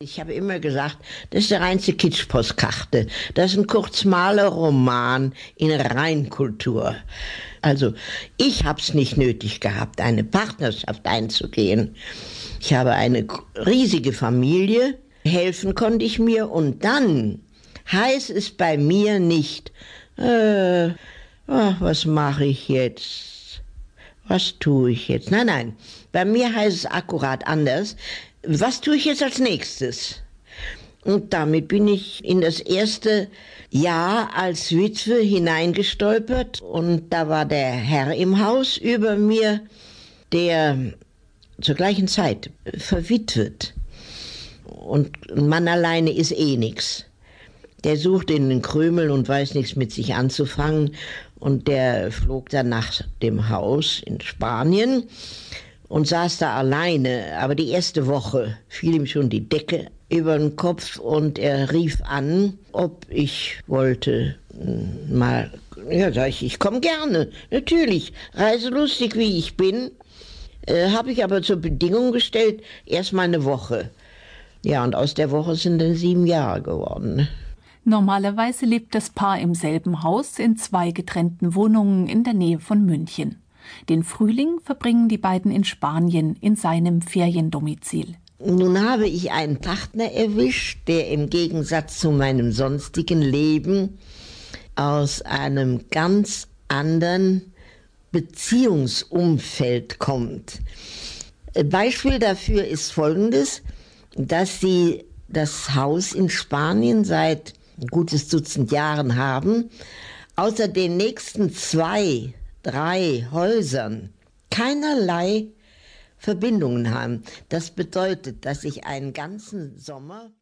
Ich habe immer gesagt, das ist der reinste Kitschpostkarte. Das ist ein kurzmaler Roman in Reinkultur. Also ich habe es nicht nötig gehabt, eine Partnerschaft einzugehen. Ich habe eine riesige Familie, helfen konnte ich mir und dann heißt es bei mir nicht, äh, oh, was mache ich jetzt? Was tue ich jetzt? Nein, nein, bei mir heißt es akkurat anders was tue ich jetzt als nächstes? Und damit bin ich in das erste Jahr als Witwe hineingestolpert und da war der Herr im Haus über mir, der zur gleichen Zeit verwitwet. Und ein Mann alleine ist eh nix. Der sucht in den Krümeln und weiß nichts mit sich anzufangen. Und der flog dann nach dem Haus in Spanien und saß da alleine. Aber die erste Woche fiel ihm schon die Decke über den Kopf und er rief an, ob ich wollte hm, mal. Ja, sag ich, ich komme gerne, natürlich, reiselustig wie ich bin. Äh, Habe ich aber zur Bedingung gestellt, erst mal eine Woche. Ja, und aus der Woche sind dann sieben Jahre geworden. Normalerweise lebt das Paar im selben Haus in zwei getrennten Wohnungen in der Nähe von München. Den Frühling verbringen die beiden in Spanien in seinem Feriendomizil. Nun habe ich einen Partner erwischt, der im Gegensatz zu meinem sonstigen Leben aus einem ganz anderen Beziehungsumfeld kommt. Beispiel dafür ist folgendes, dass sie das Haus in Spanien seit ein gutes Dutzend Jahren haben. Außer den nächsten zwei drei Häusern keinerlei Verbindungen haben. Das bedeutet, dass ich einen ganzen Sommer